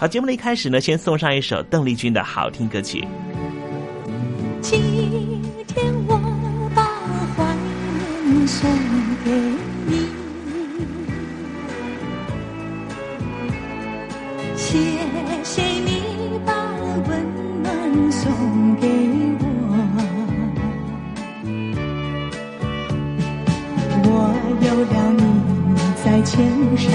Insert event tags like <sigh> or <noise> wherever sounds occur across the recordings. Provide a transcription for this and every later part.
好，节目的一开始呢，先送上一首邓丽君的好听歌曲。今天我把怀念送给你，谢谢你把温暖送给我，我有了你在肩上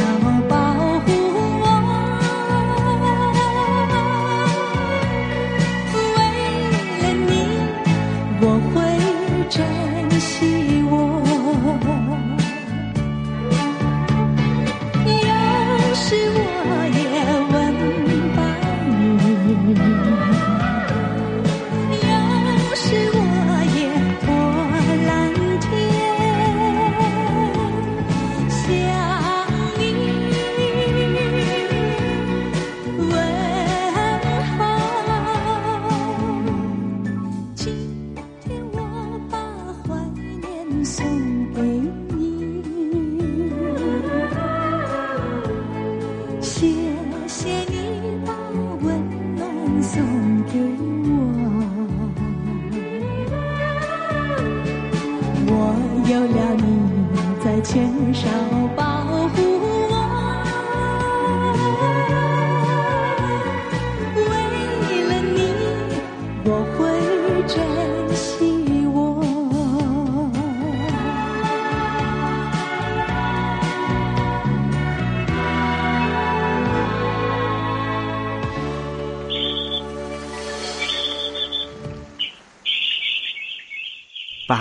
有了你在牵手抱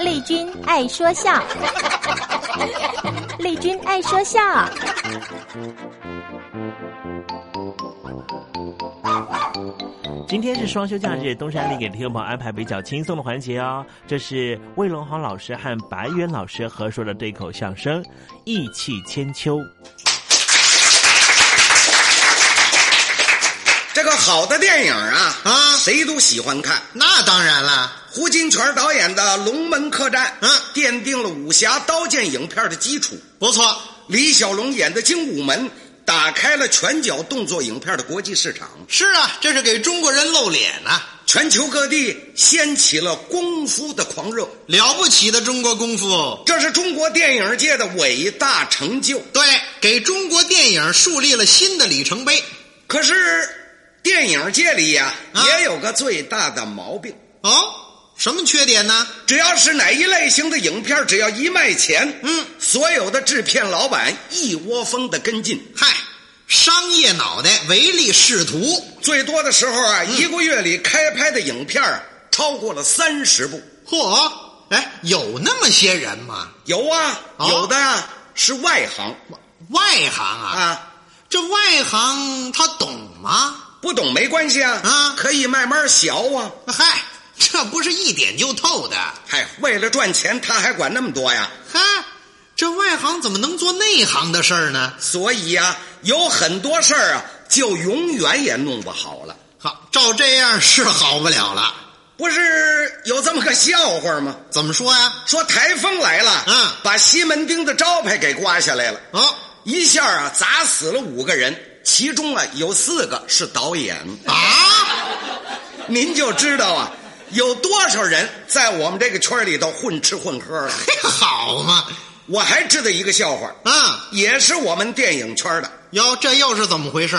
丽君爱说笑，<laughs> 丽君爱说笑。今天是双休假日，东山里给听众朋友安排比较轻松的环节哦。这是魏龙豪老师和白渊老师合说的对口相声《意气千秋》。这个好的电影啊啊，谁都喜欢看。那当然了，胡金铨导演的《龙门客栈》啊，奠定了武侠刀剑影片的基础。不错，李小龙演的《精武门》打开了拳脚动作影片的国际市场。是啊，这是给中国人露脸呐、啊！全球各地掀起了功夫的狂热，了不起的中国功夫，这是中国电影界的伟大成就。对，给中国电影树立了新的里程碑。可是。电影界里呀、啊，啊、也有个最大的毛病哦。什么缺点呢？只要是哪一类型的影片，只要一卖钱，嗯，所有的制片老板一窝蜂的跟进。嗨，商业脑袋唯利是图。最多的时候啊，嗯、一个月里开拍的影片超过了三十部。嚯，哎，有那么些人吗？有啊，哦、有的是外行。外行啊啊，这外行他懂吗？不懂没关系啊，啊，可以慢慢学啊。嗨，这不是一点就透的。嗨，为了赚钱，他还管那么多呀？嗨，这外行怎么能做内行的事儿呢？所以呀、啊，有很多事儿啊，就永远也弄不好了。好，照这样是好不了了。不是有这么个笑话吗？怎么说呀？说台风来了，嗯，把西门町的招牌给刮下来了。哦，一下啊，砸死了五个人。其中啊有四个是导演啊，您就知道啊有多少人在我们这个圈里头混吃混喝了。好嘛，我还知道一个笑话，啊，也是我们电影圈的。哟，这又是怎么回事？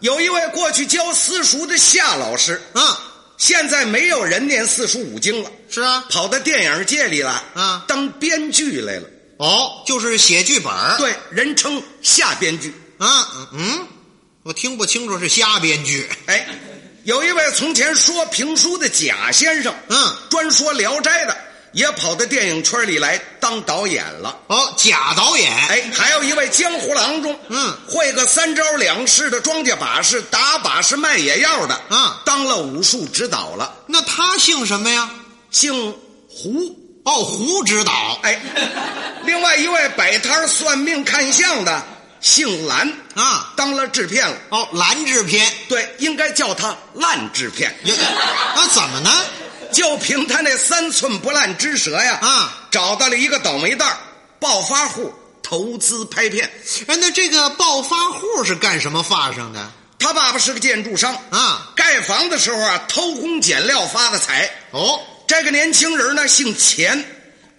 有一位过去教私塾的夏老师，啊，现在没有人念四书五经了，是啊，跑到电影界里了，啊，当编剧来了。哦，就是写剧本，对，人称夏编剧。啊嗯嗯。我听不清楚是瞎编剧。哎，有一位从前说评书的贾先生，嗯，专说《聊斋》的，也跑到电影圈里来当导演了。哦，贾导演。哎，还有一位江湖郎中，嗯，会个三招两式的庄稼把式、打把式、卖野药的，啊，当了武术指导了。那他姓什么呀？姓胡。哦，胡指导。哎，另外一位摆摊算命看相的。姓蓝啊，当了制片了。哦，蓝制片，对，应该叫他烂制片。那，怎么呢？就凭他那三寸不烂之舌呀，啊，找到了一个倒霉蛋儿暴发户投资拍片。哎，那这个暴发户是干什么发生的？他爸爸是个建筑商啊，盖房的时候啊，偷工减料发的财。哦，这个年轻人呢姓钱，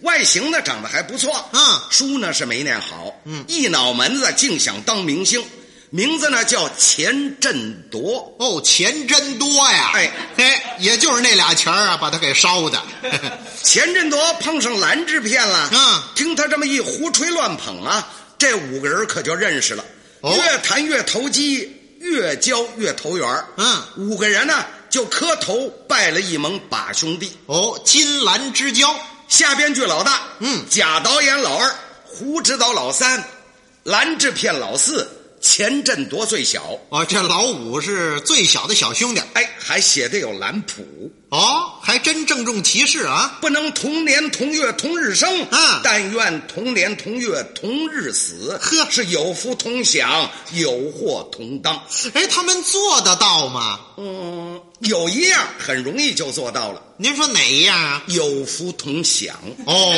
外形呢长得还不错，啊，书呢是没念好，嗯，一脑门子净想当明星，名字呢叫钱振铎。哦，钱真多呀！哎嘿，也就是那俩钱儿啊，把他给烧的。<laughs> 钱振铎碰上蓝制片了，嗯，听他这么一胡吹乱捧啊，这五个人可就认识了，哦越谈越投机。越交越投缘嗯，五个人呢就磕头拜了一盟把兄弟。哦，金兰之交，下编剧老大，嗯，贾导演老二，胡指导老三，蓝制片老四，钱振铎最小。哦，这老五是最小的小兄弟。哎，还写的有蓝谱。哦，还真郑重其事啊！不能同年同月同日生，啊，但愿同年同月同日死。呵，是有福同享，有祸同当。哎，他们做得到吗？嗯，有一样很容易就做到了。您说哪一样啊？有福同享。哦，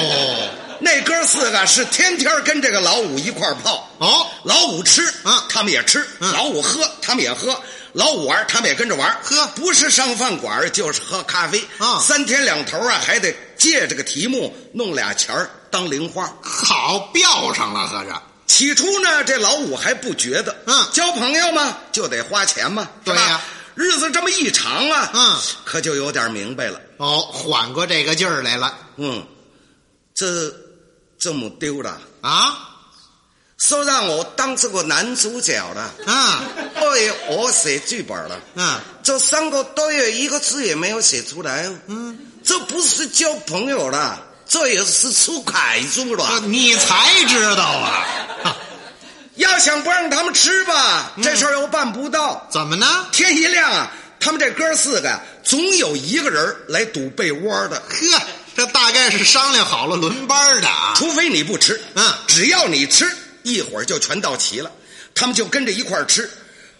那哥四个是天天跟这个老五一块儿泡。哦，老五吃，啊，他们也吃；嗯、老五喝，他们也喝。老五玩，他们也跟着玩。喝不是上饭馆就是喝咖啡啊，三天两头啊，还得借这个题目弄俩钱儿当零花。好，标上了，合着。起初呢，这老五还不觉得，嗯，交朋友嘛就得花钱嘛，对呀、啊。日子这么一长啊，嗯，可就有点明白了。哦，缓过这个劲儿来了。嗯，这这么丢了啊！说让我当这个男主角了啊！我也我写剧本了，啊，这三个多月一个字也没有写出来，嗯，这不是交朋友了，这也是出凯子了。你才知道啊！<laughs> 要想不让他们吃吧，这事儿又办不到。怎么呢？天一亮啊，他们这哥四个总有一个人来堵被窝的。呵，这大概是商量好了轮班的啊。除非你不吃，嗯，只要你吃，一会儿就全到齐了，他们就跟着一块儿吃。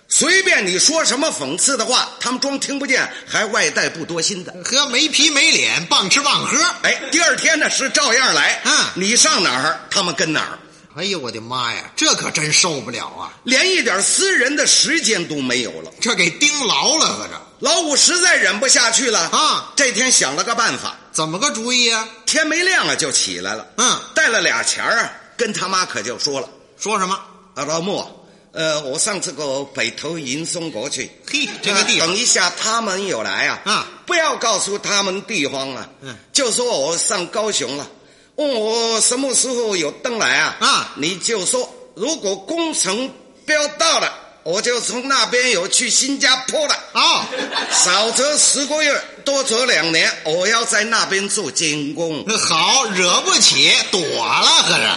随便你说什么讽刺的话，他们装听不见，还外带不多心的。呵，没皮没脸，棒吃棒喝。哎，第二天呢是照样来。嗯，你上哪儿，他们跟哪儿。哎呦，我的妈呀，这可真受不了啊！连一点私人的时间都没有了，这给盯牢了，合着。老五实在忍不下去了啊！这天想了个办法，怎么个主意啊？天没亮啊就起来了，嗯，带了俩钱儿啊，跟他妈可就说了，说什么？啊，老穆，呃，我上这个北头迎松国去，嘿，这个地方，等一下他们有来啊，啊，不要告诉他们地方啊，嗯，就说我上高雄了。问我什么时候有灯来啊？啊，你就说如果工程标到了，我就从那边有去新加坡了。啊，少则十个月，多则两年，我要在那边做监工。好，惹不起，躲了，可是。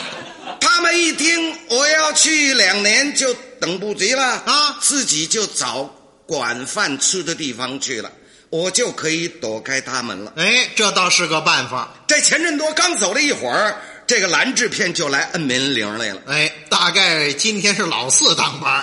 他们一听我要去两年，就等不及了啊，自己就找管饭吃的地方去了。我就可以躲开他们了。哎，这倒是个办法。这钱振多刚走了一会儿，这个蓝制片就来摁门铃来了。哎，大概今天是老四当班。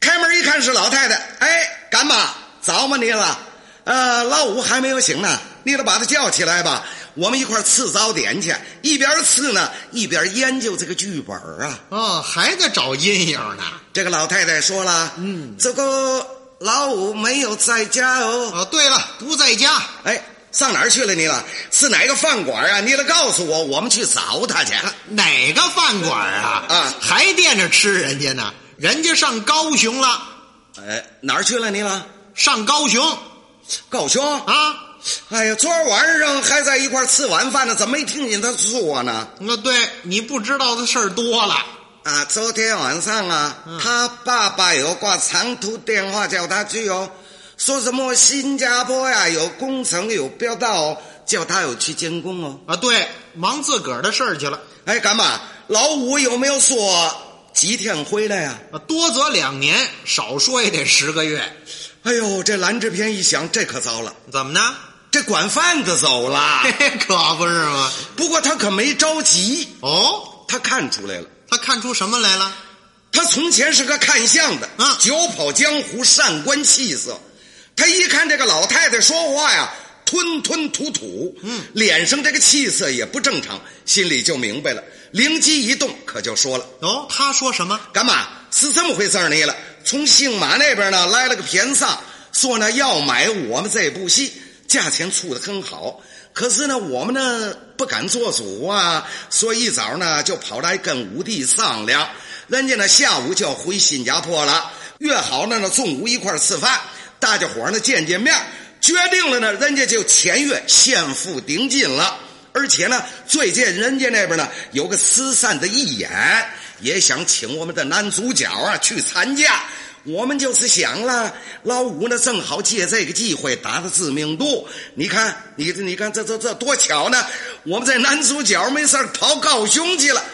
开门一看是老太太，哎，干妈，早吗你了？呃，老五还没有醒呢，你得把他叫起来吧，我们一块吃早点去。一边吃呢，一边研究这个剧本啊。哦，还在找阴影呢。这个老太太说了，嗯，这个。老五没有在家哦。哦，对了，不在家。哎，上哪儿去了你了？是哪个饭馆啊？你得告诉我，我们去找他去。啊、哪个饭馆啊？啊，还惦着吃人家呢？人家上高雄了。哎，哪儿去了你了？上高雄。高雄啊？哎呀，昨儿晚上还在一块吃晚饭呢，怎么没听见他说呢？那对你不知道的事儿多了。啊，昨天晚上啊，嗯、他爸爸有挂长途电话叫他去哦，说什么新加坡呀有工程有标到哦，叫他有去监工哦。啊，对，忙自个儿的事儿去了。哎，干嘛？老五有没有说几天回来呀、啊？多则两年，少说也得十个月。哎呦，这蓝志偏一想，这可糟了，怎么呢？这管贩子走了，<laughs> 可不是吗？不过他可没着急哦，他看出来了。他看出什么来了？他从前是个看相的，啊久跑江湖，善观气色。他一看这个老太太说话呀，吞吞吐吐，嗯，脸上这个气色也不正常，心里就明白了，灵机一动，可就说了。哦，他说什么？干嘛？是这么回事儿呢了。从姓马那边呢来了个偏上，说呢要买我们这部戏，价钱出的很好。可是呢，我们呢不敢做主啊，所以一早呢就跑来跟五弟商量。人家呢下午就要回新加坡了，约好了呢中午一块儿吃饭，大家伙儿呢见见面，决定了呢，人家就签约先付定金了。而且呢，最近人家那边呢有个慈善的义演，也想请我们的男主角啊去参加。我们就是想了，老五呢正好借这个机会打个知名度。你看，你你看这这这多巧呢！我们这男主角没事跑高雄去了，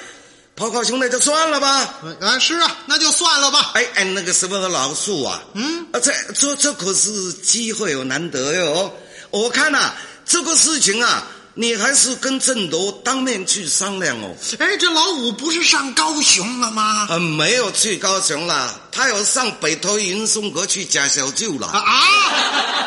跑高雄那就算了吧。啊，是啊，那就算了吧。哎哎，那个什么老树啊，嗯，啊，这这这可是机会有难得哟。我看呐、这个事情啊，你还是跟郑斗当面去商量哦。哎，这老五不是上高雄了吗？啊，没有去高雄了，他有上北投云松阁去假小舅了。啊啊！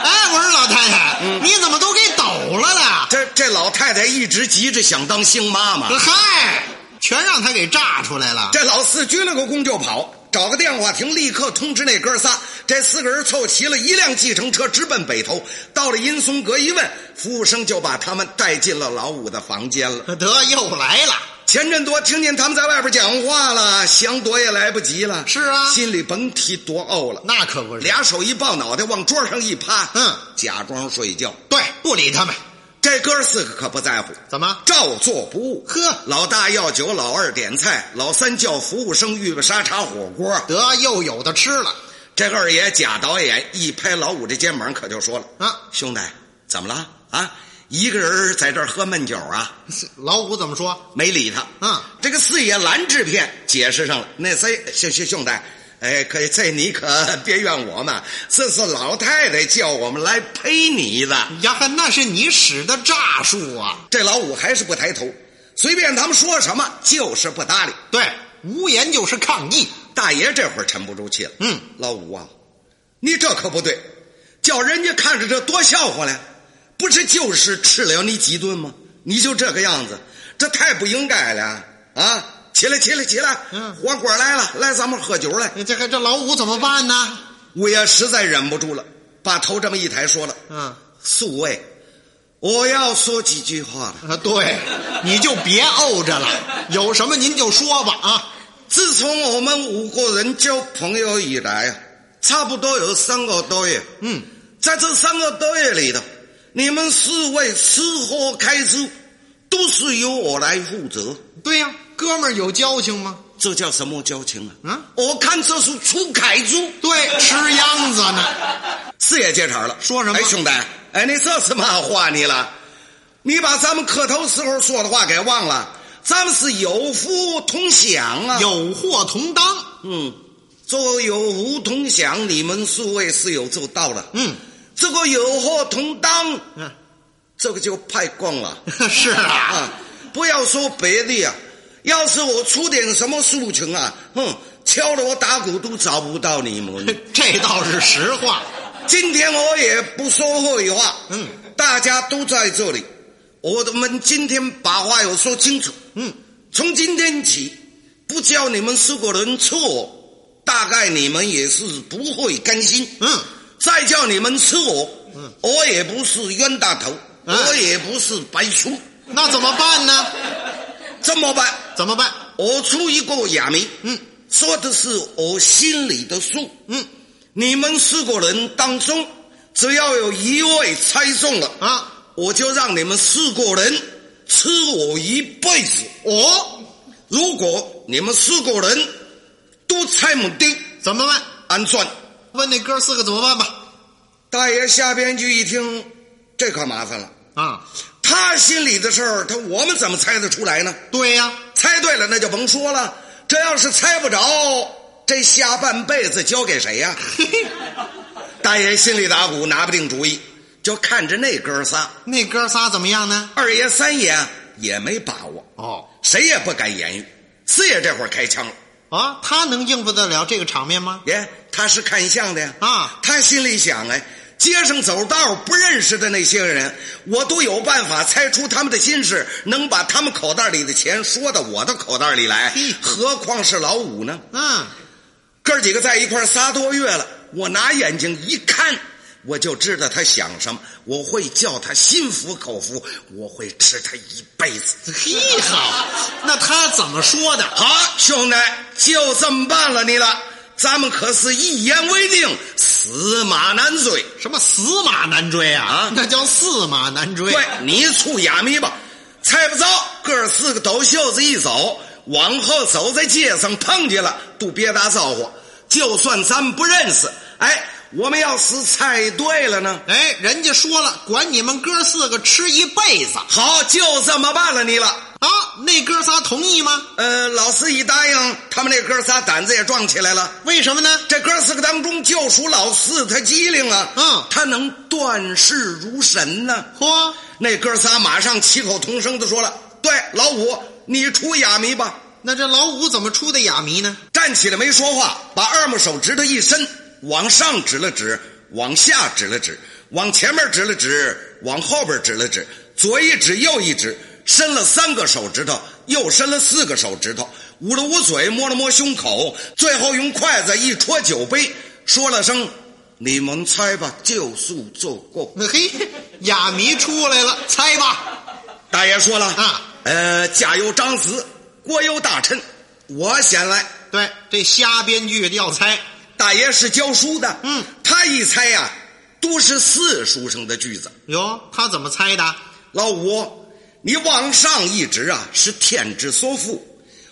哎，我说老太太，你怎么都给抖了呢？这这老太太一直急着想当星妈妈，嗨，全让他给炸出来了。这老四鞠了个躬就跑，找个电话亭，立刻通知那哥仨。这四个人凑齐了一辆计程车，直奔北头。到了阴松阁一问，服务生就把他们带进了老五的房间了。得又来了，钱振铎听见他们在外边讲话了，想躲也来不及了。是啊心里甭提多怄了。那可不是。俩手一抱脑袋，往桌上一趴，嗯，假装睡觉。对，不理他们。这哥四个可不在乎，怎么？照做不误。呵，老大要酒，老二点菜，老三叫服务生预备沙茶火锅。得又有的吃了。这个二爷贾导演一拍老五这肩膀，可就说了：“啊，兄弟，怎么了？啊，一个人在这儿喝闷酒啊？” <laughs> 老五怎么说？没理他。啊，这个四爷蓝制片解释上了，那谁兄兄兄弟，哎，可这你可别怨我们，<laughs> 这是老太太叫我们来陪你的。呀，那是你使的诈术啊！这老五还是不抬头，随便他们说什么就是不搭理。对，无言就是抗议。大爷这会儿沉不住气了，嗯，老五啊，你这可不对，叫人家看着这多笑话嘞，不是就是吃了你几顿吗？你就这个样子，这太不应该了啊！起来，起来，起来！嗯，火锅来了，来，咱们喝酒来。这还这老五怎么办呢？我也实在忍不住了，把头这么一抬，说了：“嗯，四位，我要说几句话了。啊，对，你就别怄着了，有什么您就说吧啊！自从我们五个人交朋友以来啊，差不多有三个多月。嗯，在这三个多月里头，你们四位吃喝开支都是由我来负责。对呀、哥们儿有交情吗？这叫什么交情啊？啊，我看这是出凯猪。对，吃秧子呢。四爷接茬了，说什么？哎，兄弟，哎，你这是嘛话你了？你把咱们磕头时候说的话给忘了？咱们是有福同享啊，有祸同当。嗯，这个有福同享，你们四位是有做到了。嗯，这个有祸同当，嗯，这个就派光了。<laughs> 是啊，啊，不要说别的呀、要是我出点什么事情啊，哼，敲锣打鼓都找不到你们。<laughs> 这倒是实话。今天我也不说废话，嗯，大家都在这里，我们今天把话要说清楚。嗯，从今天起，不叫你们四个人吃我，大概你们也是不会甘心。嗯，再叫你们吃我，嗯，我也不是冤大头，嗯我也不是白叔，那怎么办呢？这么办？怎么办？我出一个哑谜，嗯，说的是我心里的数，嗯，你们四个人当中，只要有一位猜中了啊，我就让你们四个人吃我一辈子。哦，如果你们四个人都猜不对，怎么办？安算。问那哥四个怎么办吧？大爷下边就一听，这可麻烦了。啊，他心里的事儿，他我们怎么猜得出来呢？对呀、猜对了那就甭说了，这要是猜不着，这下半辈子交给谁呀、<laughs> 大爷心里打鼓，拿不定主意，就看着那哥仨，那哥仨怎么样呢？二爷、三爷也没把握，哦，谁也不敢言语。四爷这会儿开枪了，啊，他能应付得了这个场面吗？耶，他是看相的呀。啊，他心里想哎，街上走道不认识的那些人，我都有办法猜出他们的心事，能把他们口袋里的钱说到我的口袋里来，何况是老五呢？啊，哥儿几个在一块儿仨多月了，我拿眼睛一看。我就知道他想什么，我会叫他心服口服，我会吃他一辈子。嘿好，那他怎么说的？好，兄弟，就这么办了你了。咱们可是一言为定，死马难追。什么死马难追啊？啊，那叫驷马难追。对，你出哑谜吧，猜不着。哥四个抖袖子一走，往后走在街上碰见了，都别打招呼。就算咱们不认识，哎。我们要是猜对了呢？哎，人家说了，管你们哥四个吃一辈子。好，就这么办了你了啊！那哥仨同意吗？呃，老四一答应，他们那哥仨胆子也壮起来了。为什么呢？这哥四个当中，就属老四他机灵啊。嗯，他能断事如神呢。嚯，那哥仨马上齐口同声的说了：“对，老五，你出哑谜吧。”那这老五怎么出的哑谜呢？站起来没说话，把二拇手指头一伸。往上指了指，往下指了指，往前面指了指，往后边指了指，左一指，右一指，伸了三个手指头，又伸了四个手指头，捂了捂嘴，摸了摸胸口，最后用筷子一戳酒杯，说了声：“你们猜吧，就速做过。<laughs> ”嘿，哑谜出来了，猜吧。大爷说了啊，呃，家有长子，国有大臣，我先来。对，这瞎编剧要猜。大爷是教书的，嗯，他一猜呀，都是四书生的句子。哟，他怎么猜的？老五，你往上一指啊，是天之所覆；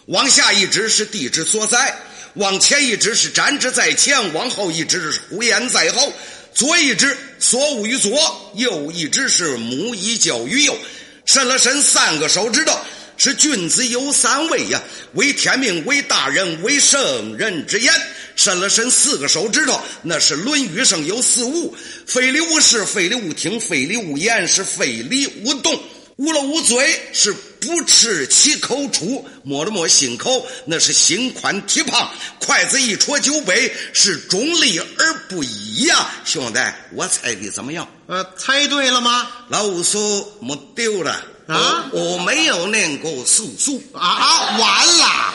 往下一指是地之所在；往前一指是瞻之在前；往后一指是呼延在后；左一指所恶于左，右一指是母以教于右。伸了伸三个手指头，是君子有三位呀，为天命，为大人，为圣人之言。伸了伸四个手指头，那是《论语》上有四无：非礼勿视，非礼勿听，非礼勿言，是非礼勿动；捂了捂嘴，是不吃其口出；摸了摸心口，那是心宽体胖；筷子一戳酒杯，是中立而不一呀。兄弟，我猜的怎么样？呃，猜对了吗？老五说没丢了啊！我没有念过素素啊！完了，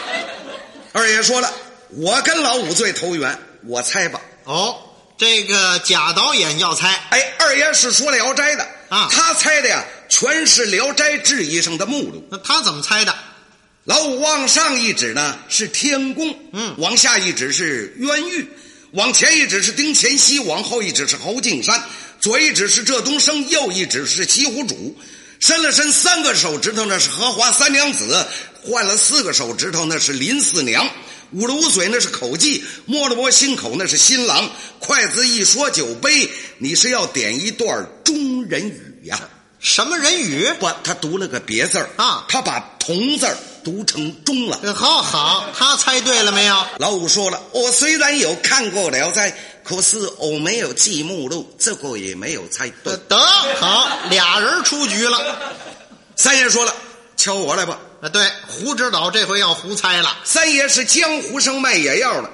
二爷说了。我跟老五最投缘，我猜吧。哦，这个贾导演要猜。哎，二爷是说《聊斋》的啊，他猜的呀，全是《聊斋志异》上的目录。那他怎么猜的？老五往上一指呢是天宫，嗯，往下一指是冤狱，往前一指是丁乾熙，往后一指是侯敬山，左一指是浙东升，右一指是西湖主。伸了伸三个手指头，那是荷花三娘子；换了四个手指头，那是林四娘。捂了捂嘴，那是口技；摸了摸心口，那是新郎。筷子一说酒杯，你是要点一段中人语呀？什么人语？不，他读了个别字啊，他把同字读成中了。好好，他猜对了没有？老五说了，我虽然有看过《聊斋》，可是我没有记目录，这个也没有猜对。得好，俩人出局了。三爷说了，敲我来吧。啊，对，胡指导这回要胡猜了。三爷是江湖上卖野药的，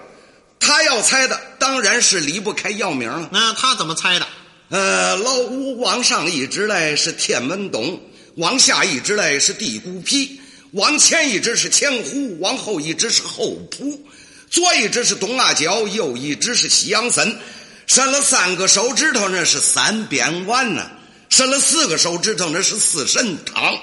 他要猜的当然是离不开药名了。那他怎么猜的？呃，老五往上一指来是天门东，往下一指来是地骨皮，往前一指是前湖，往后一指是后浦，左一指是东阿角，右一指是西洋参。伸了三个手指头，那是三边丸呐；伸了四个手指头，那是四神汤。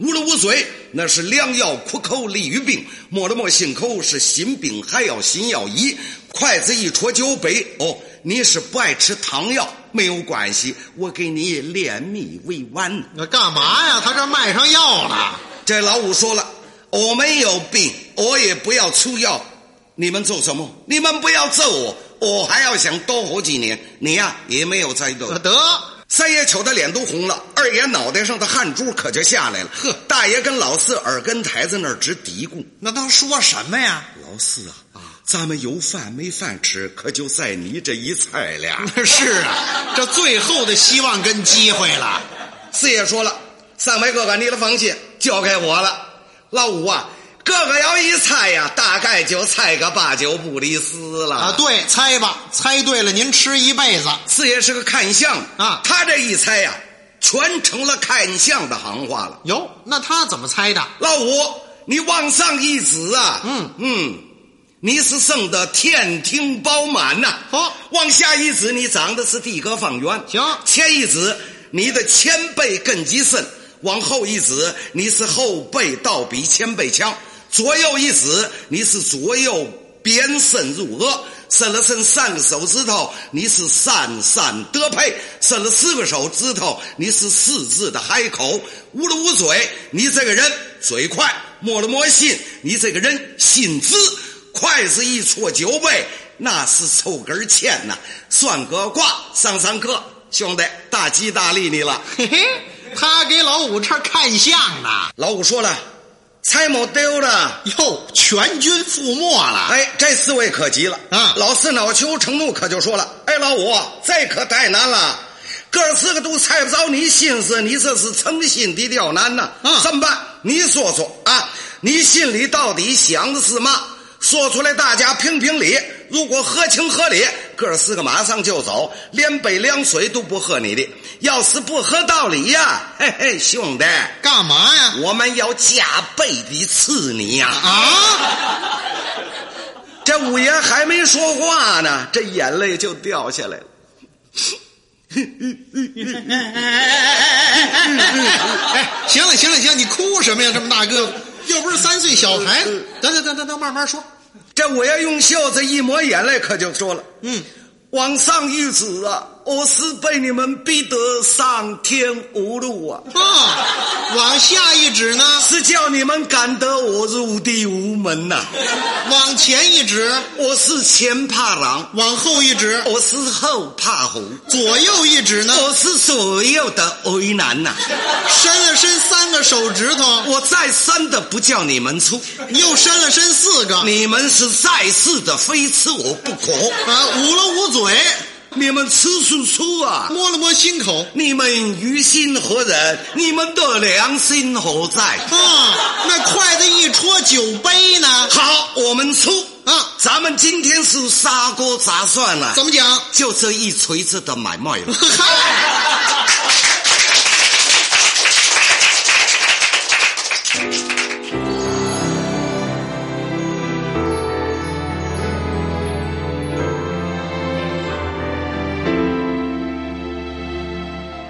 捂了捂嘴，那是良药苦口利于病；摸了摸心口，是心病还要心药医。筷子一戳酒杯，哦，你是不爱吃汤药，没有关系，我给你炼蜜为丸。那干嘛呀？他这卖上药了。这老五说了，我没有病，我也不要出药。你们做什么？你们不要揍我，我还要想多活几年。你呀，也没有猜对。得。三爷瞅他脸都红了，二爷脑袋上的汗珠可就下来了。呵，大爷跟老四耳根台在那儿直嘀咕：“那他说什么呀？”老四啊，啊，咱们有饭没饭吃，可就在你这一菜了。<laughs> 是啊，这最后的希望跟机会了。四爷说了：“三位哥哥，你的放心交给我了。老五啊，哥哥要一猜呀，大概就猜个八九不离十了啊！对，猜吧，猜对了您吃一辈子。四爷是个看相啊，他这一猜呀，全成了看相的行话了。哟，那他怎么猜的？老五，你往上一指啊，嗯嗯，你是生的天庭饱满呐。好，往下一指，你长的是地阁方圆。行，前一指，你的前辈根基深；往后一指，你是后辈倒比前辈强。左右一指，你是左右边伸入额，伸了伸三个手指头，你是三三得配；伸了四个手指头，你是四字的海口；捂了捂嘴，你这个人嘴快；摸了摸心，你这个人心直。筷子一戳酒杯，那是抽根签呐。算个卦，上上课，兄弟，大吉大利你了。嘿嘿，他给老五这看相呢。老五说了。蔡某丢了，哟，全军覆没了。哎，这四位可急了啊！老四恼羞成怒，可就说了：“哎，老五，这可太难了，哥四个都猜不着你心思，你这是诚心的刁难呐！啊，怎么办？你说说啊，你心里到底想的是嘛？说出来，大家评评理。如果合情合理，哥四个马上就走，连杯凉水都不喝你的。要是不合道理呀，嘿嘿，兄弟，干嘛呀？我们要加倍的刺你呀！啊！这五爷还没说话呢，这眼泪就掉下来了。<laughs> 哎，行了行了行，你哭什么呀？这么大个子，又不是三岁小孩子。等等等等等，慢慢说。这我要用袖子一抹眼泪，可就说了：“嗯，往上一指啊，我是被你们逼得上天无路啊！啊，往下一指呢，是叫你们赶得我入地无门呐！往前一指，我是前怕狼；往后一指，我是后怕虎；左右一指呢，我是左右的为难呐！伸了伸三个手指头，我再伸的不叫你们出；又伸了伸四个，你们是再次的非吃我不可啊！捂了捂嘴。”你们吃素粗啊，摸了摸心口。你们于心何忍？你们的良心何在？啊，那筷子一戳酒杯呢？好，我们出啊！咱们今天是砂锅杂蒜了。怎么讲？就这一锤子的买卖了。